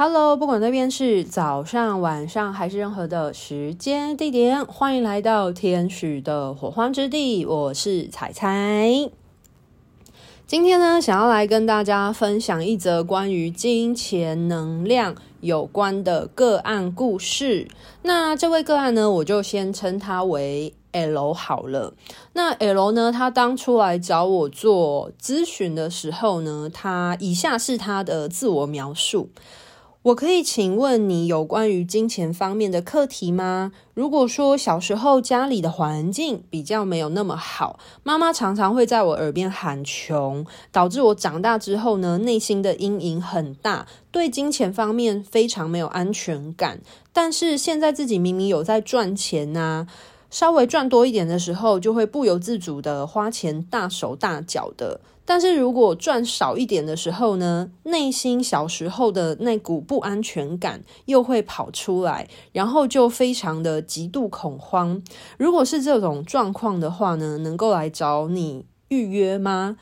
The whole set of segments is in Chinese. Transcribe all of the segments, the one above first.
Hello，不管那边是早上、晚上还是任何的时间地点，欢迎来到天使的火花之地。我是彩彩。今天呢，想要来跟大家分享一则关于金钱能量有关的个案故事。那这位个案呢，我就先称他为 L 好了。那 L 呢，他当初来找我做咨询的时候呢，他以下是他的自我描述。我可以请问你有关于金钱方面的课题吗？如果说小时候家里的环境比较没有那么好，妈妈常常会在我耳边喊穷，导致我长大之后呢，内心的阴影很大，对金钱方面非常没有安全感。但是现在自己明明有在赚钱呐，稍微赚多一点的时候，就会不由自主的花钱大手大脚的。但是如果赚少一点的时候呢，内心小时候的那股不安全感又会跑出来，然后就非常的极度恐慌。如果是这种状况的话呢，能够来找你预约吗？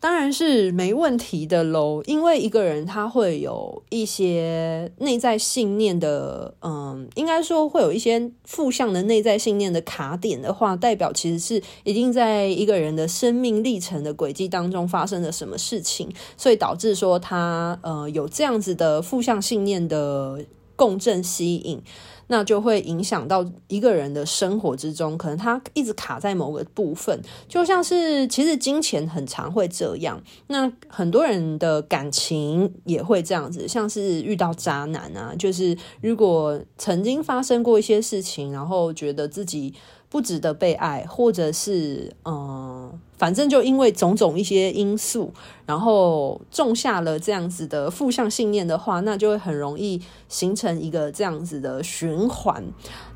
当然是没问题的喽，因为一个人他会有一些内在信念的，嗯，应该说会有一些负向的内在信念的卡点的话，代表其实是已经在一个人的生命历程的轨迹当中发生了什么事情，所以导致说他呃有这样子的负向信念的共振吸引。那就会影响到一个人的生活之中，可能他一直卡在某个部分，就像是其实金钱很常会这样。那很多人的感情也会这样子，像是遇到渣男啊，就是如果曾经发生过一些事情，然后觉得自己。不值得被爱，或者是嗯，反正就因为种种一些因素，然后种下了这样子的负向信念的话，那就会很容易形成一个这样子的循环。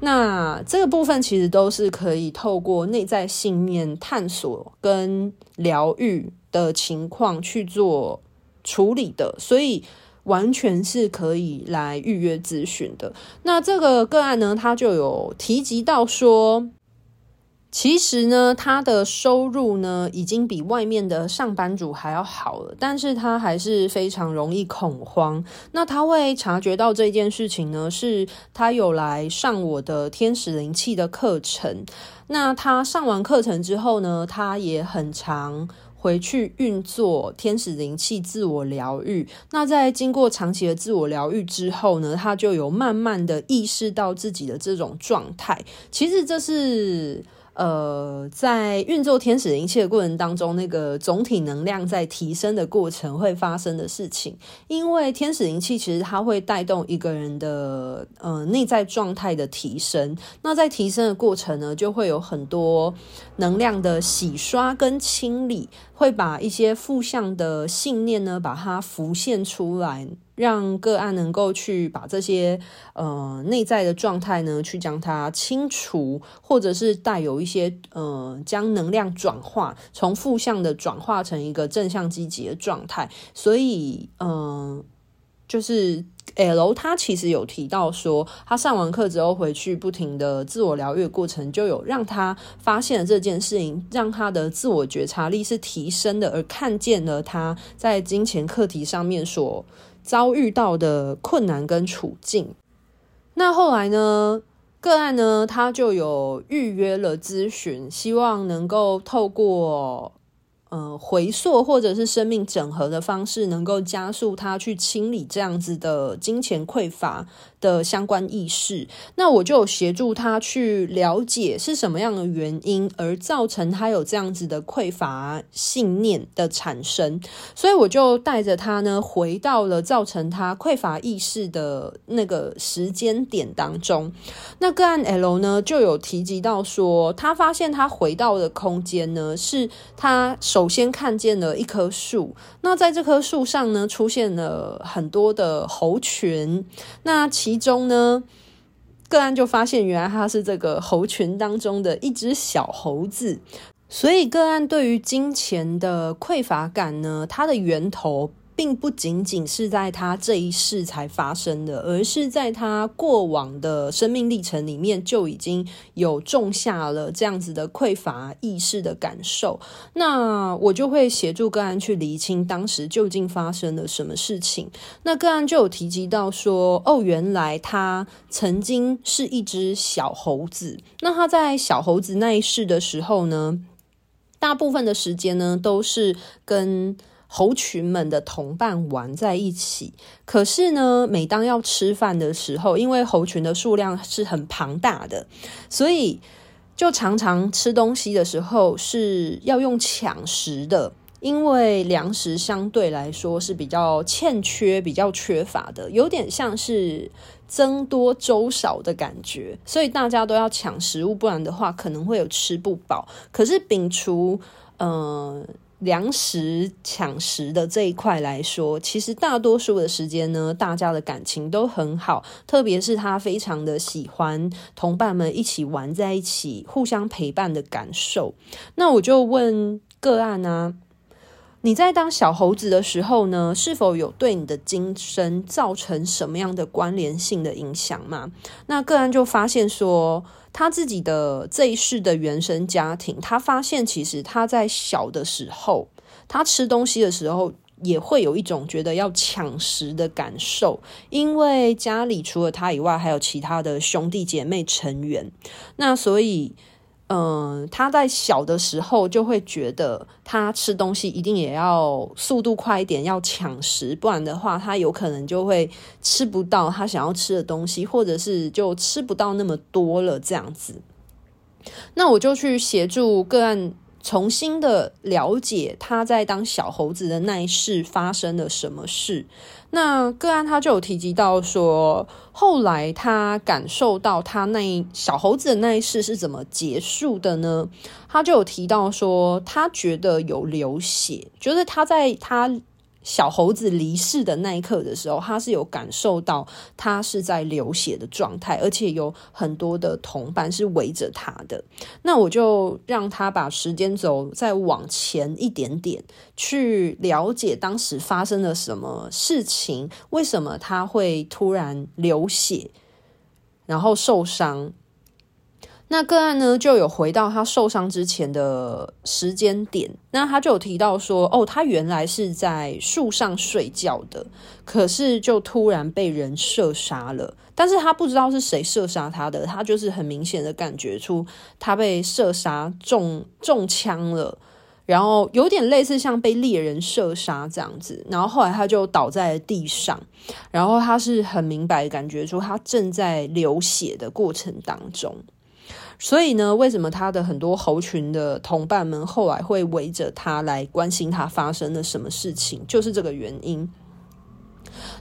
那这个部分其实都是可以透过内在信念探索跟疗愈的情况去做处理的，所以完全是可以来预约咨询的。那这个个案呢，他就有提及到说。其实呢，他的收入呢已经比外面的上班族还要好了，但是他还是非常容易恐慌。那他会察觉到这件事情呢，是他有来上我的天使灵气的课程。那他上完课程之后呢，他也很常回去运作天使灵气自我疗愈。那在经过长期的自我疗愈之后呢，他就有慢慢的意识到自己的这种状态。其实这是。呃，在运作天使灵气的过程当中，那个总体能量在提升的过程会发生的事情，因为天使灵气其实它会带动一个人的呃内在状态的提升。那在提升的过程呢，就会有很多能量的洗刷跟清理，会把一些负向的信念呢，把它浮现出来。让个案能够去把这些呃内在的状态呢，去将它清除，或者是带有一些呃将能量转化，从负向的转化成一个正向积极的状态。所以，嗯、就是 L 他其实有提到说，他上完课之后回去不停的自我疗愈过程，就有让他发现了这件事情，让他的自我觉察力是提升的，而看见了他在金钱课题上面所。遭遇到的困难跟处境，那后来呢，个案呢，他就有预约了咨询，希望能够透过。呃，回溯或者是生命整合的方式，能够加速他去清理这样子的金钱匮乏的相关意识。那我就协助他去了解是什么样的原因而造成他有这样子的匮乏信念的产生。所以我就带着他呢，回到了造成他匮乏意识的那个时间点当中。那个案 L 呢，就有提及到说，他发现他回到的空间呢，是他。首先看见了一棵树，那在这棵树上呢，出现了很多的猴群，那其中呢，个案就发现原来他是这个猴群当中的一只小猴子，所以个案对于金钱的匮乏感呢，它的源头并不仅仅是在他这一世才发生的，而是在他过往的生命历程里面就已经有种下了这样子的匮乏意识的感受。那我就会协助个案去厘清当时究竟发生了什么事情。那个案就有提及到说，哦，原来他曾经是一只小猴子。那他在小猴子那一世的时候呢，大部分的时间呢都是跟猴群们的同伴玩在一起，可是呢，每当要吃饭的时候，因为猴群的数量是很庞大的，所以就常常吃东西的时候是要用抢食的，因为粮食相对来说是比较欠缺、比较缺乏的，有点像是僧多粥少的感觉，所以大家都要抢食物，不然的话可能会有吃不饱。可是摒除，嗯、粮食抢食的这一块来说，其实大多数的时间呢，大家的感情都很好，特别是他非常的喜欢同伴们一起玩在一起，互相陪伴的感受。那我就问个案、啊，你在当小猴子的时候呢，是否有对你的今生造成什么样的关联性的影响吗？那个案就发现说。他自己的这一世的原生家庭，他发现其实他在小的时候，他吃东西的时候也会有一种觉得要抢食的感受，因为家里除了他以外，还有其他的兄弟姐妹成员，那所以。嗯，他在小的时候就会觉得，他吃东西一定也要速度快一点，要抢食，不然的话，他有可能就会吃不到他想要吃的东西，或者是就吃不到那么多了这样子。那我就去协助个案。重新的了解他在当小猴子的那一世发生了什么事。那个案他就有提及到说，后来他感受到他那一小猴子的那一世是怎么结束的呢？他就有提到说，他觉得有流血，就是他在他。小猴子离世的那一刻的时候，他是有感受到他是在流血的状态，而且有很多的同伴是围着他的。那我就让他把时间轴再往前一点点，去了解当时发生了什么事情，为什么他会突然流血，然后受伤。那个案呢，就有回到他受伤之前的时间点。那他就有提到说，哦，他原来是在树上睡觉的，可是就突然被人射杀了。但是他不知道是谁射杀他的，他就是很明显的感觉出他被射杀中中枪了，然后有点类似像被猎人射杀这样子。然后后来他就倒在了地上，然后他是很明白感觉出他正在流血的过程当中。所以呢，为什么他的很多猴群的同伴们后来会围着他来关心他发生了什么事情？就是这个原因。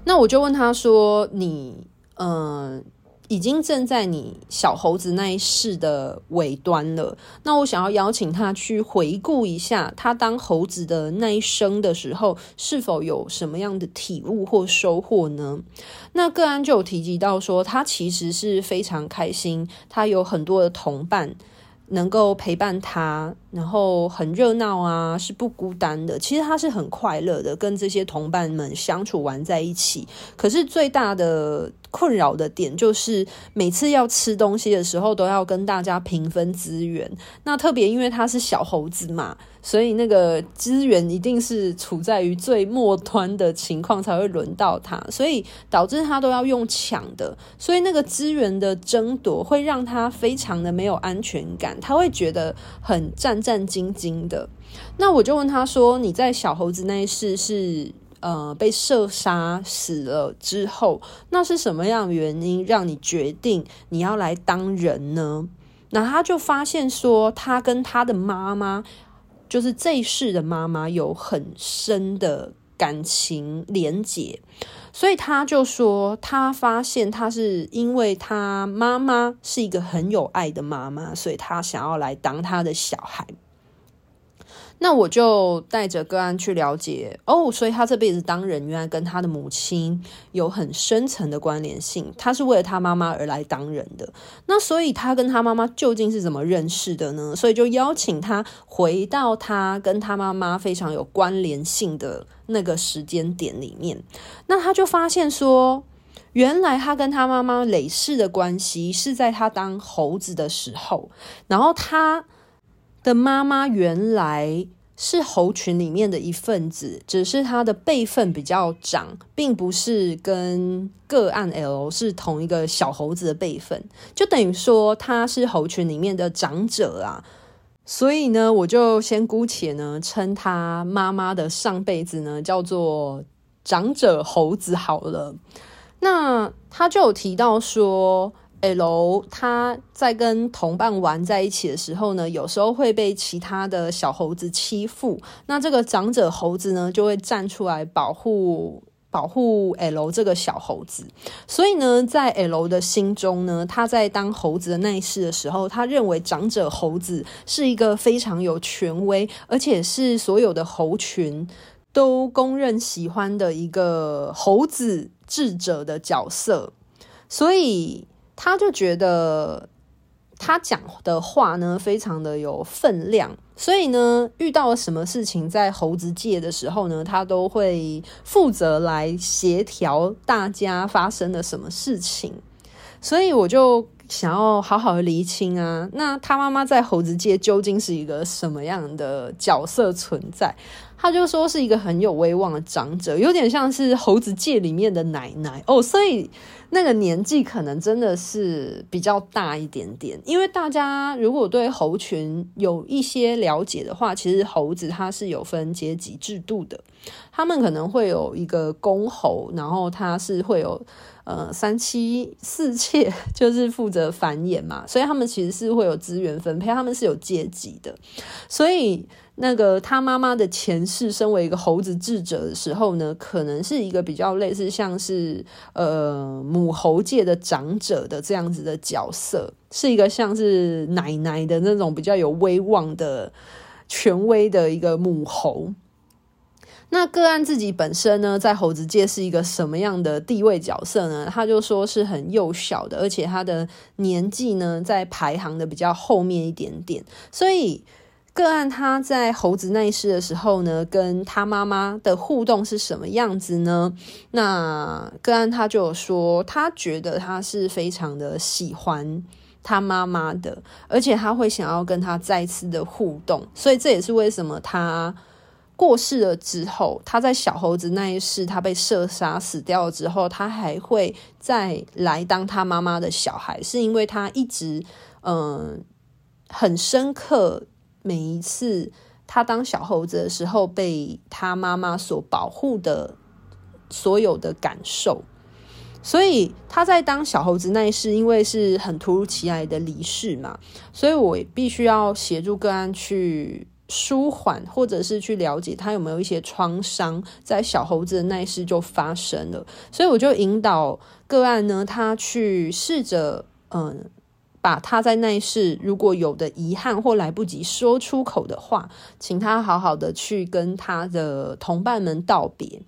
那我就问他说：“你，嗯、……”已经正在你小猴子那一世的尾端了。那我想要邀请他去回顾一下，他当猴子的那一生的时候，是否有什么样的体悟或收获呢？那个案就有提及到说，他其实是非常开心，他有很多的同伴。能够陪伴他，然后很热闹啊，是不孤单的。其实他是很快乐的，跟这些同伴们相处玩在一起。可是最大的困扰的点就是，每次要吃东西的时候，都要跟大家平分资源。那特别因为他是小猴子嘛。所以那个资源一定是处在于最末端的情况才会轮到他，所以导致他都要用抢的，所以那个资源的争夺会让他非常的没有安全感，他会觉得很战战兢兢的。那我就问他说：“你在小猴子那一世是呃被射杀死了之后，那是什么样的原因让你决定你要来当人呢？”那他就发现说，他跟他的妈妈。就是这一世的妈妈有很深的感情连结，所以他就说，他发现他是因为他妈妈是一个很有爱的妈妈，所以他想要来当他的小孩。那我就带着个案去了解哦，所以他这辈子当人，原来跟他的母亲有很深层的关联性。他是为了他妈妈而来当人的。那所以他跟他妈妈究竟是怎么认识的呢？所以就邀请他回到他跟他妈妈非常有关联性的那个时间点里面，那他就发现说，原来他跟他妈妈累世的关系是在他当猴子的时候，然后他的妈妈原来是猴群里面的一份子，只是他的辈分比较长，并不是跟个案 L 是同一个小猴子的辈分，就等于说他是猴群里面的长者啊。所以呢，我就先姑且呢称他妈妈的上辈子呢叫做长者猴子好了。那他就有提到说，L 他在跟同伴玩在一起的时候呢，有时候会被其他的小猴子欺负，那这个长者猴子呢就会站出来保护。保护 L 这个小猴子，所以呢，在 L 的心中呢，他在当猴子的那一世的时候，他认为长者猴子是一个非常有权威，而且是所有的猴群都公认喜欢的一个猴子智者的角色，所以他就觉得。他讲的话呢，非常的有分量，所以呢，遇到了什么事情在猴子界的时候呢，他都会负责来协调大家发生了什么事情。所以我就想要好好的厘清啊，那他妈妈在猴子界究竟是一个什么样的角色存在？他就说是一个很有威望的长者，有点像是猴子界里面的奶奶哦，所以。那个年纪可能真的是比较大一点点，因为大家如果对猴群有一些了解的话，其实猴子它是有分阶级制度的，他们可能会有一个公猴，然后它是会有呃三妻四妾，就是负责繁衍嘛，所以他们其实是会有资源分配，他们是有阶级的，所以。那个他妈妈的前世，身为一个猴子智者的时候呢，可能是一个比较类似像是呃母猴界的长者的这样子的角色，是一个像是奶奶的那种比较有威望的权威的一个母猴。那个案自己本身呢，在猴子界是一个什么样的地位角色呢？他就说是很幼小的，而且他的年纪呢，在排行的比较后面一点点，所以。个案他在猴子那一世的时候呢，跟他妈妈的互动是什么样子呢？那个案他就有说，他觉得他是非常的喜欢他妈妈的，而且他会想要跟他再次的互动，所以这也是为什么他过世了之后，他在小猴子那一世他被射杀死掉了之后，他还会再来当他妈妈的小孩，是因为他一直嗯很深刻。每一次他当小猴子的时候，被他妈妈所保护的所有的感受，所以他在当小猴子那一世，因为是很突如其来的离世嘛，所以我必须要协助个案去舒缓，或者是去了解他有没有一些创伤，在小猴子的那一世就发生了，所以我就引导个案呢，他去试着嗯。把他在那一世如果有的遗憾或来不及说出口的话，请他好好的去跟他的同伴们道别。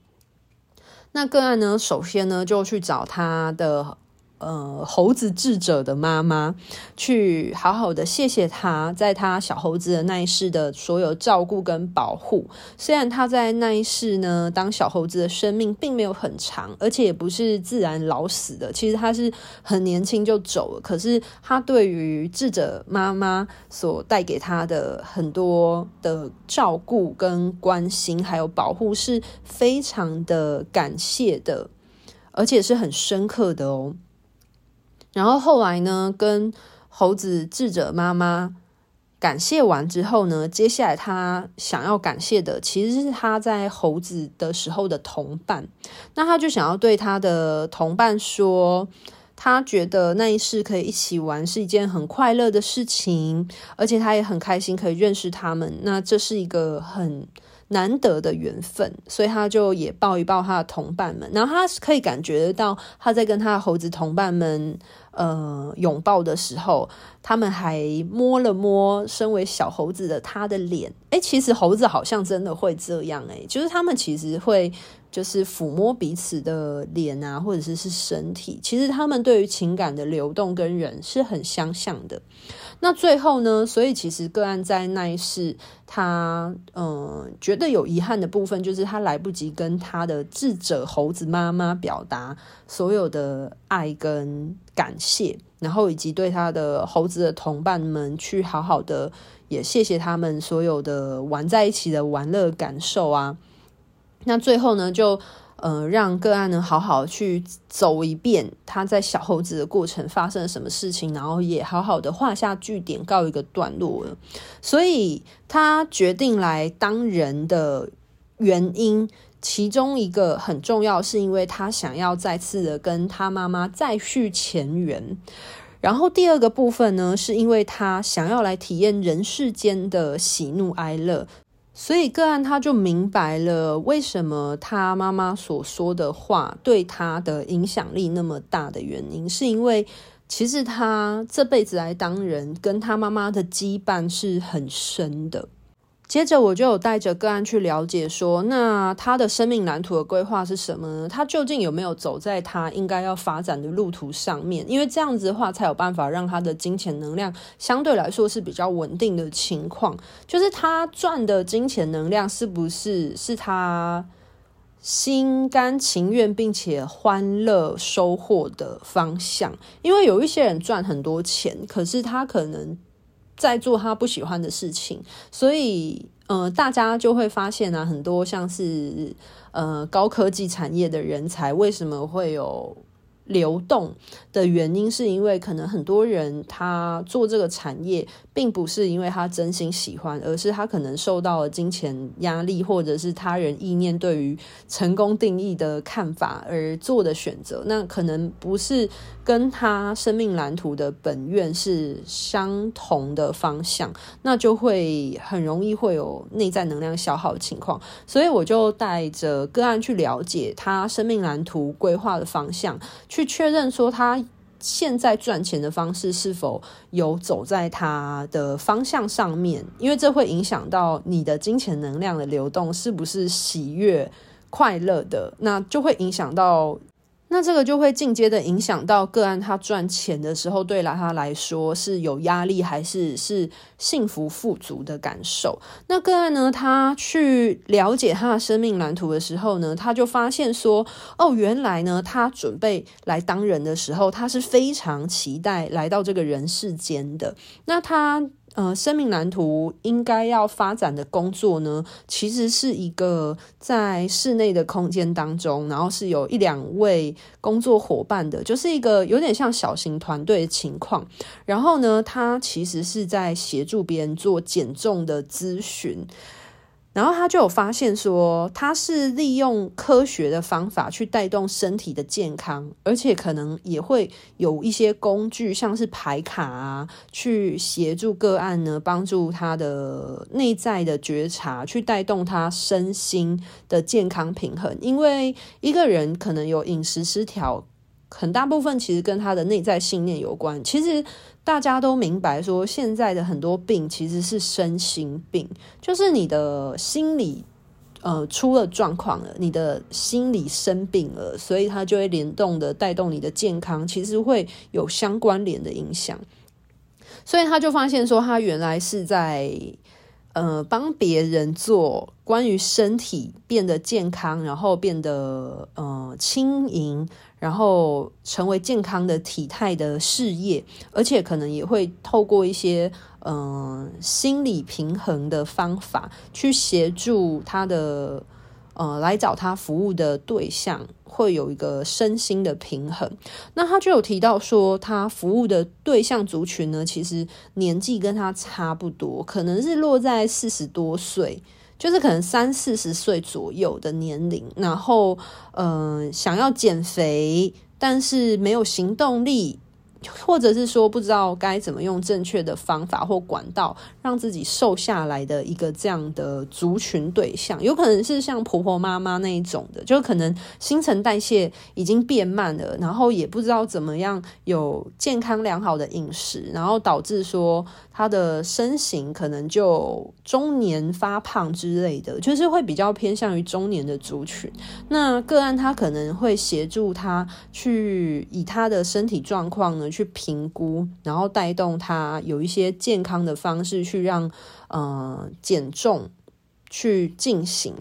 那个案呢，首先呢就去找他的。呃，猴子智者的妈妈去好好的谢谢他，在他小猴子的那一世的所有照顾跟保护。虽然他在那一世呢，当小猴子的生命并没有很长，而且也不是自然老死的，其实他是很年轻就走了。可是他对于智者妈妈所带给他的很多的照顾跟关心，还有保护，是非常的感谢的，而且是很深刻的哦。然后后来呢，跟猴子智者妈妈感谢完之后呢，接下来他想要感谢的其实是他在猴子的时候的同伴。那他就想要对他的同伴说，他觉得那一世可以一起玩是一件很快乐的事情，而且他也很开心可以认识他们。那这是一个很难得的缘分，所以他就也抱一抱他的同伴们，然后他可以感觉到他在跟他的猴子同伴们。呃拥抱的时候，他们还摸了摸身为小猴子的他的脸。诶，其实猴子好像真的会这样，哎，就是他们其实会。就是抚摸彼此的脸啊，或者是是身体，其实他们对于情感的流动跟人是很相像的。那最后呢，所以其实个案在那一世，他嗯觉得有遗憾的部分，就是他来不及跟他的智者猴子妈妈表达所有的爱跟感谢，然后以及对他的猴子的同伴们去好好的也谢谢他们所有的玩在一起的玩乐感受啊。那最后呢，就呃让个案呢好好去走一遍他在小猴子的过程发生了什么事情，然后也好好的画下句点，告一个段落了。所以他决定来当人的原因，其中一个很重要，是因为他想要再次的跟他妈妈再续前缘。然后第二个部分呢，是因为他想要来体验人世间的喜怒哀乐。所以个案他就明白了为什么他妈妈所说的话对他的影响力那么大的原因，是因为其实他这辈子来当人，跟他妈妈的羁绊是很深的。接着我就有带着个案去了解说，那他的生命蓝图的规划是什么呢？他究竟有没有走在他应该要发展的路途上面？因为这样子的话，才有办法让他的金钱能量相对来说是比较稳定的情况。就是他赚的金钱能量是不是是他心甘情愿并且欢乐收获的方向？因为有一些人赚很多钱，可是他可能。在做他不喜欢的事情，所以呃，大家就会发现啊，很多像是呃高科技产业的人才为什么会有流动的原因，是因为可能很多人他做这个产业，并不是因为他真心喜欢，而是他可能受到了金钱压力，或者是他人意念对于成功定义的看法而做的选择。那可能不是跟他生命蓝图的本愿是相同的方向，那就会很容易会有内在能量消耗的情况。所以我就带着个案去了解他生命蓝图规划的方向。去确认说他现在赚钱的方式是否有走在它的方向上面，因为这会影响到你的金钱能量的流动是不是喜悦、快乐的，那就会影响到。那这个就会间接的影响到个案，他赚钱的时候，对他来说是有压力还是是幸福富足的感受？那个案呢，他去了解他的生命蓝图的时候呢，他就发现说，哦，原来呢，他准备来当人的时候，他是非常期待来到这个人世间的。那他。呃，生命蓝图应该要发展的工作呢，其实是一个在室内的空间当中，然后是有一两位工作伙伴的，就是一个有点像小型团队的情况。然后呢，他其实是在协助别人做减重的咨询。然后他就有发现说，他是利用科学的方法去带动身体的健康，而且可能也会有一些工具，像是牌卡啊，去协助个案呢，帮助他的内在的觉察，去带动他身心的健康平衡。因为一个人可能有饮食失调，很大部分其实跟他的内在信念有关。其实。大家都明白，说现在的很多病其实是身心病，就是你的心理呃出了状况了，你的心理生病了，所以它就会联动的带动你的健康，其实会有相关联的影响。所以他就发现说，他原来是在呃帮别人做关于身体变得健康，然后变得呃轻盈。然后成为健康的体态的事业，而且可能也会透过一些嗯、心理平衡的方法，去协助他的呃来找他服务的对象，会有一个身心的平衡。那他就有提到说，他服务的对象族群呢，其实年纪跟他差不多，可能是落在四十多岁。就是可能三四十岁左右的年龄，然后，嗯、呃，想要减肥，但是没有行动力，或者是说不知道该怎么用正确的方法或管道让自己瘦下来的一个这样的族群对象，有可能是像婆婆妈妈那一种的，就可能新陈代谢已经变慢了，然后也不知道怎么样有健康良好的饮食，然后导致说她的身形可能就中年发胖之类的，就是会比较偏向于中年的族群。那个案他可能会协助他去以他的身体状况呢，去评估，然后带动他有一些健康的方式去让呃减重去进行。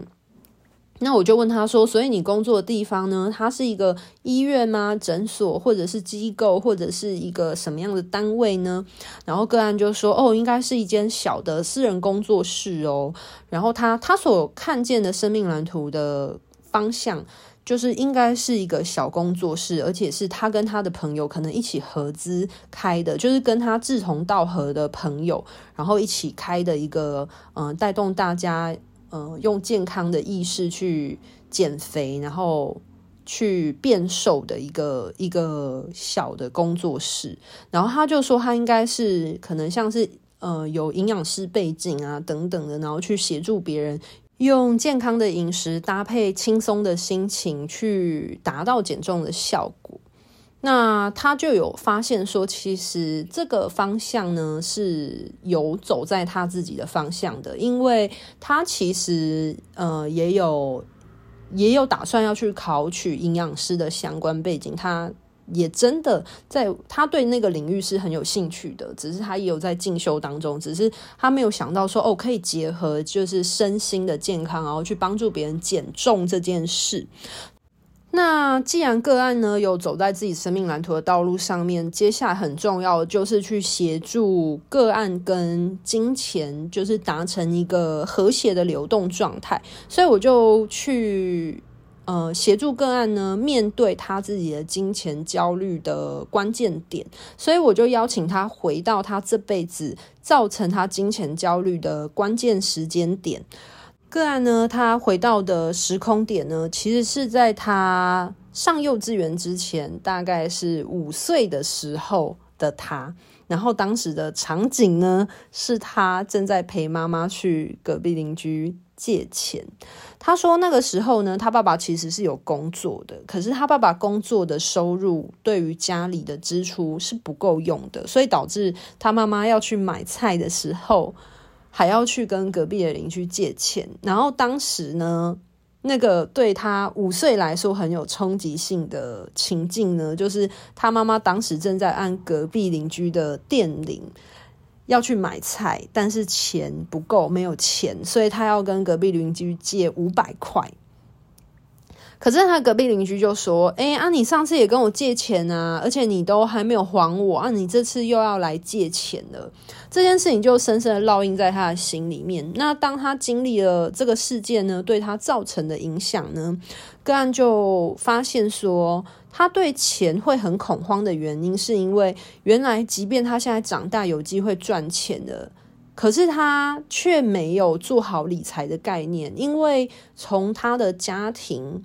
那我就问他说：“所以你工作的地方呢？它是一个医院吗？诊所，或者是机构，或者是一个什么样的单位呢？”然后个案就说：“哦，应该是一间小的私人工作室哦。”然后他他所看见的生命蓝图的方向。就是应该是一个小工作室，而且是他跟他的朋友可能一起合资开的，就是跟他志同道合的朋友，然后一起开的一个，嗯、呃，带动大家，呃，用健康的意识去减肥，然后去变瘦的一个一个小的工作室。然后他就说，他应该是可能像是，呃，有营养师背景啊等等的，然后去协助别人。用健康的饮食搭配轻松的心情去达到减重的效果，那他就有发现说，其实这个方向呢是有走在他自己的方向的，因为他其实呃也有也有打算要去考取营养师的相关背景，他。也真的在，他对那个领域是很有兴趣的，只是他也有在进修当中，只是他没有想到说哦，可以结合就是身心的健康，然后去帮助别人减重这件事。那既然个案呢有走在自己生命蓝图的道路上面，接下来很重要就是去协助个案跟金钱就是达成一个和谐的流动状态，所以我就去。呃，协助个案呢，面对他自己的金钱焦虑的关键点，所以我就邀请他回到他这辈子造成他金钱焦虑的关键时间点。个案呢，他回到的时空点呢，其实是在他上幼稚园之前，大概是五岁的时候的他。然后当时的场景呢，是他正在陪妈妈去隔壁邻居借钱。他说那个时候呢，他爸爸其实是有工作的，可是他爸爸工作的收入对于家里的支出是不够用的，所以导致他妈妈要去买菜的时候，还要去跟隔壁的邻居借钱。然后当时呢，那个对他五岁来说很有冲击性的情境呢，就是他妈妈当时正在按隔壁邻居的电铃。要去买菜，但是钱不够，没有钱，所以他要跟隔壁邻居借五百块。可是他隔壁邻居就说：“哎、啊，你上次也跟我借钱啊，而且你都还没有还我啊，你这次又要来借钱了。”这件事情就深深的烙印在他的心里面。那当他经历了这个事件呢，对他造成的影响呢，个案就发现说。他对钱会很恐慌的原因，是因为原来即便他现在长大有机会赚钱了，可是他却没有做好理财的概念，因为从他的家庭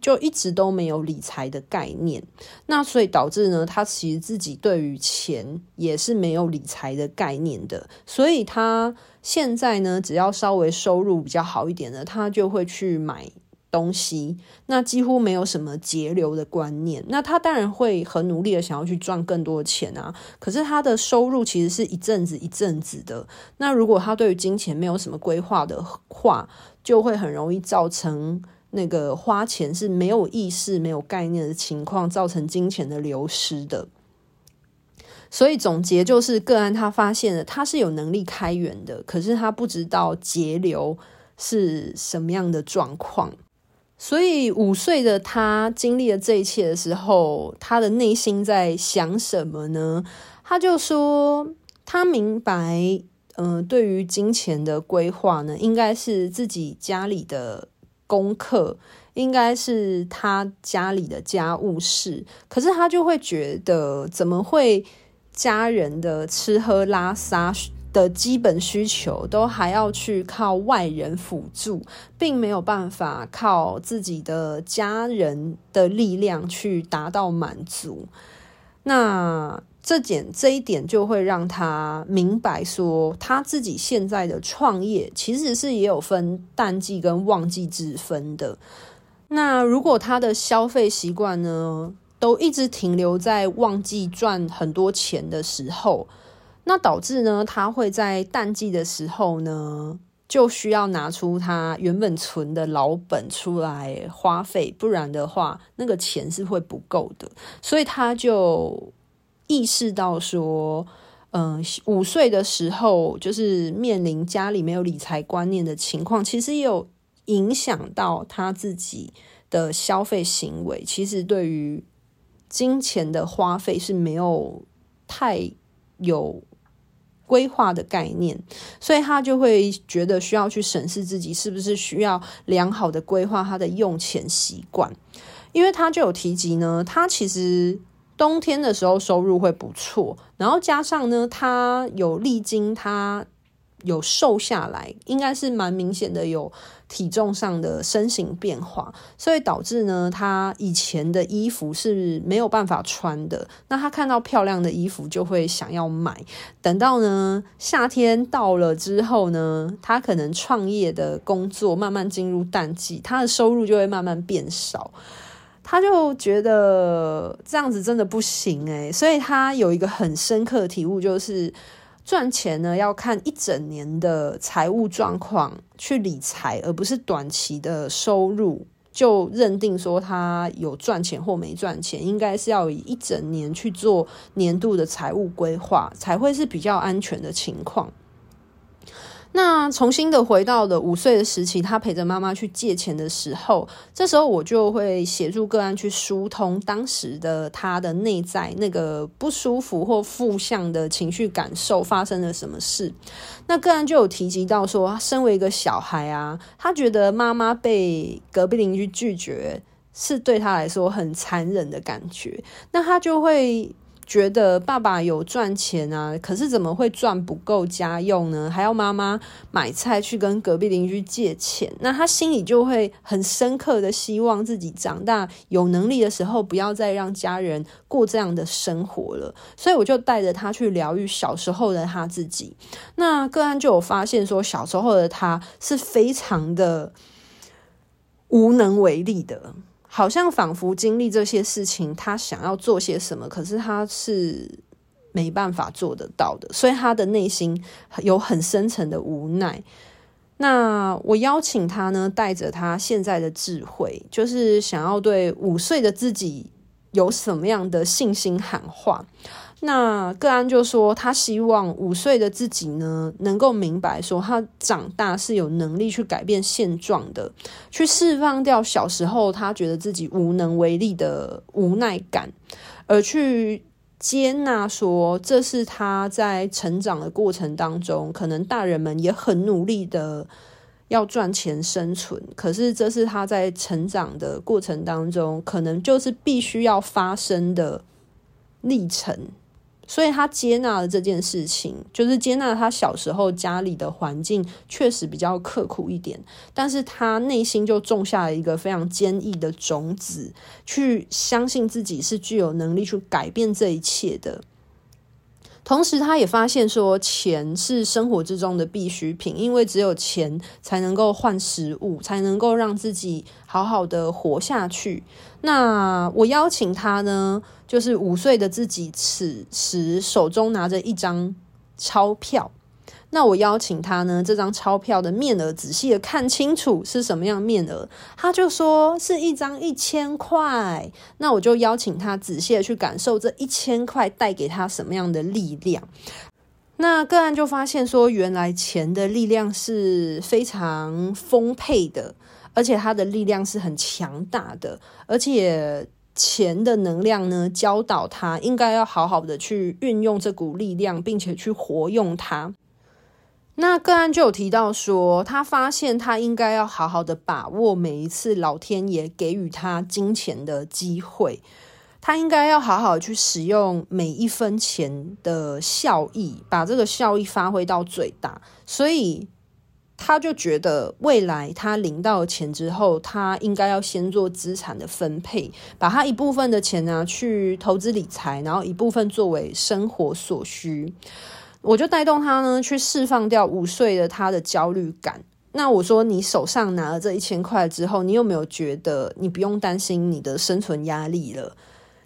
就一直都没有理财的概念，那所以导致呢，他其实自己对于钱也是没有理财的概念的，所以他现在呢，只要稍微收入比较好一点的，他就会去买。东西，那几乎没有什么节流的观念。那他当然会很努力的想要去赚更多的钱啊。可是他的收入其实是一阵子一阵子的。那如果他对于金钱没有什么规划的话，就会很容易造成那个花钱是没有意识、没有概念的情况，造成金钱的流失的。所以总结就是，个案他发现了他是有能力开源的，可是他不知道节流是什么样的状况。所以五岁的他经历了这一切的时候，他的内心在想什么呢？他就说，他明白，嗯、对于金钱的规划呢，应该是自己家里的功课，应该是他家里的家务事。可是他就会觉得，怎么会家人的吃喝拉撒的基本需求都还要去靠外人辅助，并没有办法靠自己的家人的力量去达到满足。那这点这一点就会让他明白说，他自己现在的创业其实是也有分淡季跟旺季之分的。那如果他的消费习惯呢，都一直停留在旺季赚很多钱的时候，那导致呢，他会在淡季的时候呢，就需要拿出他原本存的老本出来花费，不然的话，那个钱是会不够的。所以他就意识到说，嗯、五岁的时候就是面临家里没有理财观念的情况，其实也有影响到他自己的消费行为。其实对于金钱的花费是没有太有。规划的概念，所以他就会觉得需要去审视自己是不是需要良好的规划他的用钱习惯，因为他就有提及呢，他其实冬天的时候收入会不错，然后加上呢，他有历经他。有瘦下来，应该是蛮明显的有体重上的身形变化，所以导致呢，他以前的衣服是没有办法穿的。那他看到漂亮的衣服就会想要买。等到呢夏天到了之后呢，他可能创业的工作慢慢进入淡季，他的收入就会慢慢变少。他就觉得这样子真的不行诶，所以他有一个很深刻的体悟，就是。赚钱呢，要看一整年的财务状况去理财，而不是短期的收入就认定说他有赚钱或没赚钱。应该是要以一整年去做年度的财务规划，才会是比较安全的情况。那重新的回到了五岁的时期，他陪着妈妈去借钱的时候，这时候我就会协助个案去疏通当时的他的内在那个不舒服或负向的情绪感受发生了什么事。那个案就有提及到说，身为一个小孩啊，他觉得妈妈被隔壁邻居拒绝是对他来说很残忍的感觉，那他就会。觉得爸爸有赚钱啊，可是怎么会赚不够家用呢？还要妈妈买菜去跟隔壁邻居借钱，那他心里就会很深刻的希望自己长大有能力的时候，不要再让家人过这样的生活了。所以我就带着他去疗愈小时候的他自己。那个案就有发现说，小时候的他是非常的无能为力的。好像仿佛经历这些事情，他想要做些什么，可是他是没办法做得到的，所以他的内心有很深层的无奈。那我邀请他呢，带着他现在的智慧，就是想要对五岁的自己有什么样的信心喊话。那个案就说，他希望五岁的自己呢，能够明白说，他长大是有能力去改变现状的，去释放掉小时候他觉得自己无能为力的无奈感，而去接纳说，这是他在成长的过程当中，可能大人们也很努力的要赚钱生存，可是这是他在成长的过程当中，可能就是必须要发生的历程。所以他接纳了这件事情，就是接纳他小时候家里的环境确实比较刻苦一点，但是他内心就种下了一个非常坚毅的种子，去相信自己是具有能力去改变这一切的。同时，他也发现说，钱是生活之中的必需品，因为只有钱才能够换食物，才能够让自己好好的活下去。那我邀请他呢，就是五岁的自己，此时手中拿着一张钞票。那我邀请他呢，这张钞票的面额仔细的看清楚是什么样面额，他就说是一张一千块。那我就邀请他仔细的去感受这一千块带给他什么样的力量。那个案就发现说，原来钱的力量是非常丰沛的，而且它的力量是很强大的，而且钱的能量呢，教导他应该要好好的去运用这股力量，并且去活用它。那个案就有提到说，他发现他应该要好好的把握每一次老天爷给予他金钱的机会，他应该要好好去使用每一分钱的效益，把这个效益发挥到最大。所以他就觉得未来他领到钱之后，他应该要先做资产的分配，把他一部分的钱拿去投资理财，然后一部分作为生活所需。我就带动他呢，去释放掉五岁的他的焦虑感。那我说，你手上拿了这一千块之后，你有没有觉得你不用担心你的生存压力了？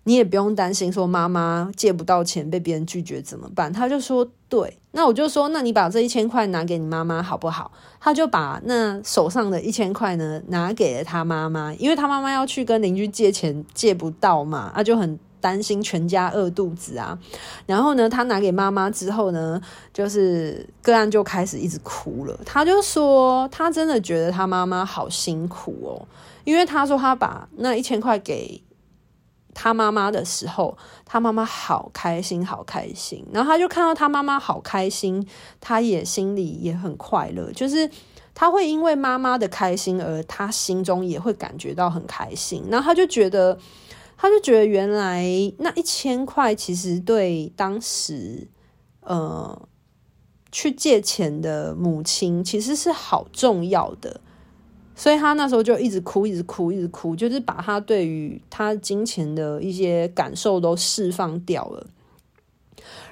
你也不用担心说妈妈借不到钱被别人拒绝怎么办？他就说对。那我就说，那你把这一千块拿给你妈妈好不好？他就把那手上的一千块呢拿给了他妈妈，因为他妈妈要去跟邻居借钱借不到嘛，他就很。担心全家饿肚子啊，然后呢，他拿给妈妈之后呢，就是个案就开始一直哭了。他就说，他真的觉得他妈妈好辛苦哦，因为他说他把那一千块给他妈妈的时候，他妈妈好开心，好开心。然后他就看到他妈妈好开心，他也心里也很快乐，就是他会因为妈妈的开心而他心中也会感觉到很开心。然后他就觉得。他就觉得原来那一千块其实对当时呃去借钱的母亲其实是好重要的，所以他那时候就一直哭，一直哭，一直哭，就是把他对于他金钱的一些感受都释放掉了，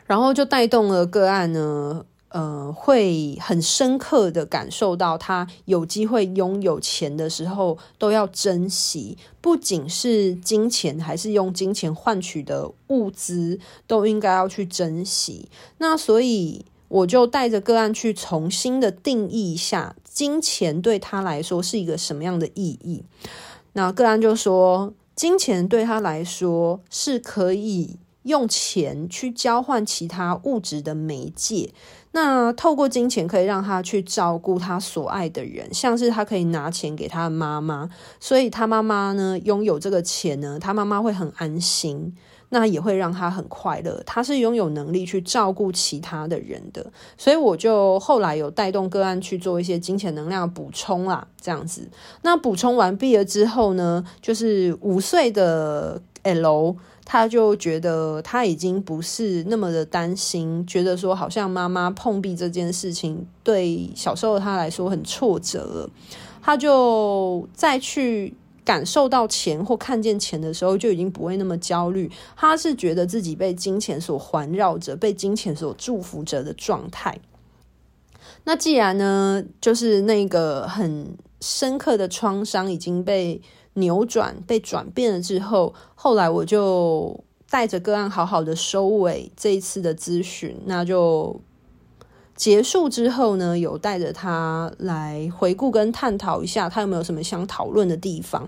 然后就带动了个案呢。呃，会很深刻的感受到，他有机会拥有钱的时候都要珍惜，不仅是金钱，还是用金钱换取的物资，都应该要去珍惜。那所以我就带着个案去重新的定义一下，金钱对他来说是一个什么样的意义。那个案就说，金钱对他来说是可以用钱去交换其他物质的媒介。那透过金钱可以让他去照顾他所爱的人，像是他可以拿钱给他的妈妈，所以他妈妈呢拥有这个钱呢，他妈妈会很安心，那也会让他很快乐。他是拥有能力去照顾其他的人的，所以我就后来有带动个案去做一些金钱能量补充啦，这样子。那补充完毕了之后呢，就是五岁的 L。他就觉得他已经不是那么的担心，觉得说好像妈妈碰壁这件事情对小时候他来说很挫折了。他就再去感受到钱或看见钱的时候，就已经不会那么焦虑。他是觉得自己被金钱所环绕着，被金钱所祝福着的状态。那既然呢，就是那个很深刻的创伤已经被。扭转被转变了之后，后来我就带着个案好好的收尾这一次的咨询，那就结束之后呢，有带着他来回顾跟探讨一下，他有没有什么想讨论的地方。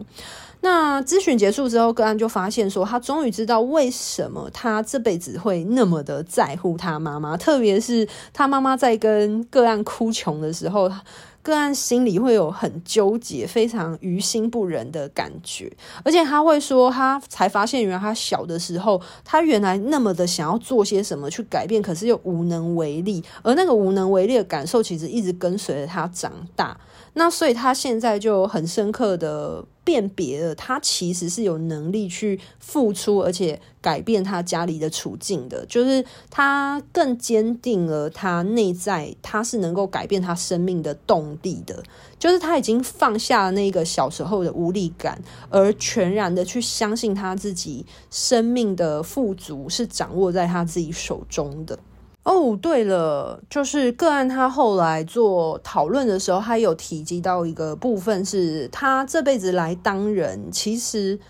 那咨询结束之后，个案就发现说，他终于知道为什么他这辈子会那么的在乎他妈妈，特别是他妈妈在跟个案哭穷的时候。个案心里会有很纠结、非常于心不忍的感觉，而且他会说，他才发现原来他小的时候，他原来那么的想要做些什么去改变，可是又无能为力，而那个无能为力的感受，其实一直跟随着他长大。那所以他现在就很深刻的辨别了，他其实是有能力去付出，而且改变他家里的处境的。就是他更坚定了他内在，他是能够改变他生命的动力的。就是他已经放下了那个小时候的无力感，而全然的去相信他自己生命的富足是掌握在他自己手中的。哦对了，就是个案他后来做讨论的时候，他有提及到一个部分，是他这辈子来当人，其实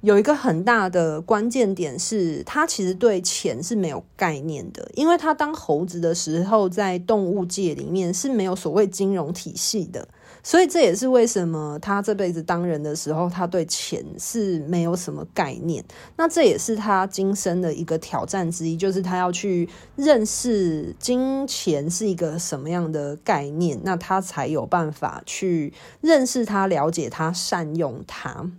有一个很大的关键点是，他其实对钱是没有概念的，因为他当猴子的时候，在动物界里面是没有所谓金融体系的。所以这也是为什么他这辈子当人的时候，他对钱是没有什么概念。那这也是他今生的一个挑战之一，就是他要去认识金钱是一个什么样的概念，那他才有办法去认识他、了解他、善用它。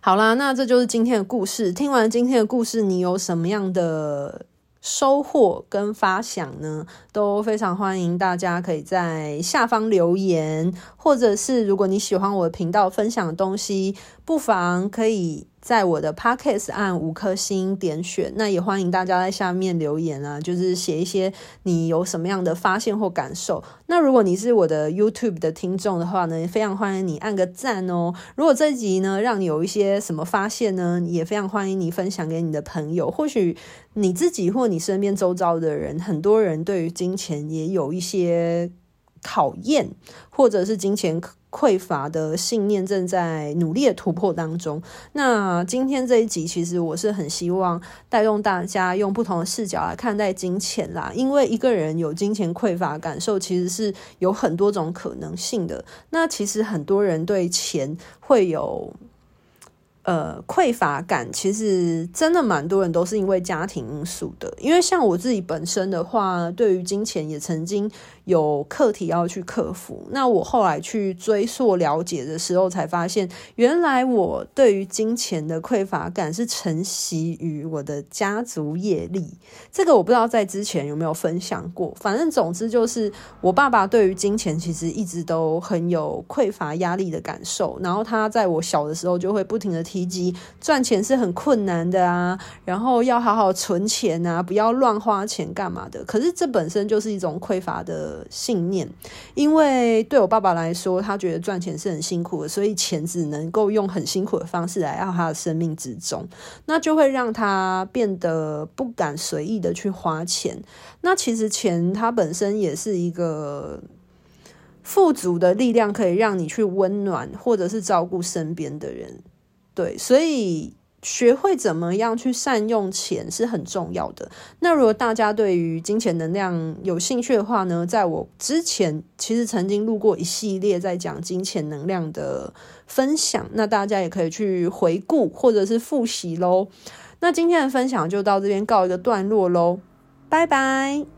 好啦，那这就是今天的故事。听完今天的故事，你有什么样的收获跟发想呢，都非常欢迎大家可以在下方留言，或者是如果你喜欢我的频道分享的东西，不妨可以在我的 Podcast 按五颗星点选。那也欢迎大家在下面留言啊，就是写一些你有什么样的发现或感受。那如果你是我的 YouTube 的听众的话呢，非常欢迎你按个赞哦。如果这集呢让你有一些什么发现呢，也非常欢迎你分享给你的朋友。或许你自己或你身边周遭的人，很多人对于金钱也有一些考验，或者是金钱匮乏的信念正在努力的突破当中。那今天这一集，其实我是很希望带动大家用不同的视角来看待金钱啦。因为一个人有金钱匮乏感受，其实是有很多种可能性的。那其实很多人对钱会有。呃，匮乏感其实真的蛮多人都是因为家庭因素的，因为像我自己本身的话，对于金钱也曾经有课题要去克服。那我后来去追溯了解的时候，才发现原来我对于金钱的匮乏感是承袭于我的家族业力。这个我不知道在之前有没有分享过，反正总之就是我爸爸对于金钱其实一直都很有匮乏压力的感受，然后他在我小的时候就会不停的提及赚钱是很困难的啊，然后要好好存钱啊，不要乱花钱干嘛的。可是这本身就是一种匮乏的信念，因为对我爸爸来说，他觉得赚钱是很辛苦的，所以钱只能够用很辛苦的方式来到他的生命之中，那就会让他变得不敢随意的去花钱。那其实钱它本身也是一个富足的力量，可以让你去温暖或者是照顾身边的人。对，所以学会怎么样去善用钱是很重要的。那如果大家对于金钱能量有兴趣的话呢，在我之前其实曾经录过一系列在讲金钱能量的分享，那大家也可以去回顾或者是复习喽。那今天的分享就到这边告一个段落喽，拜拜。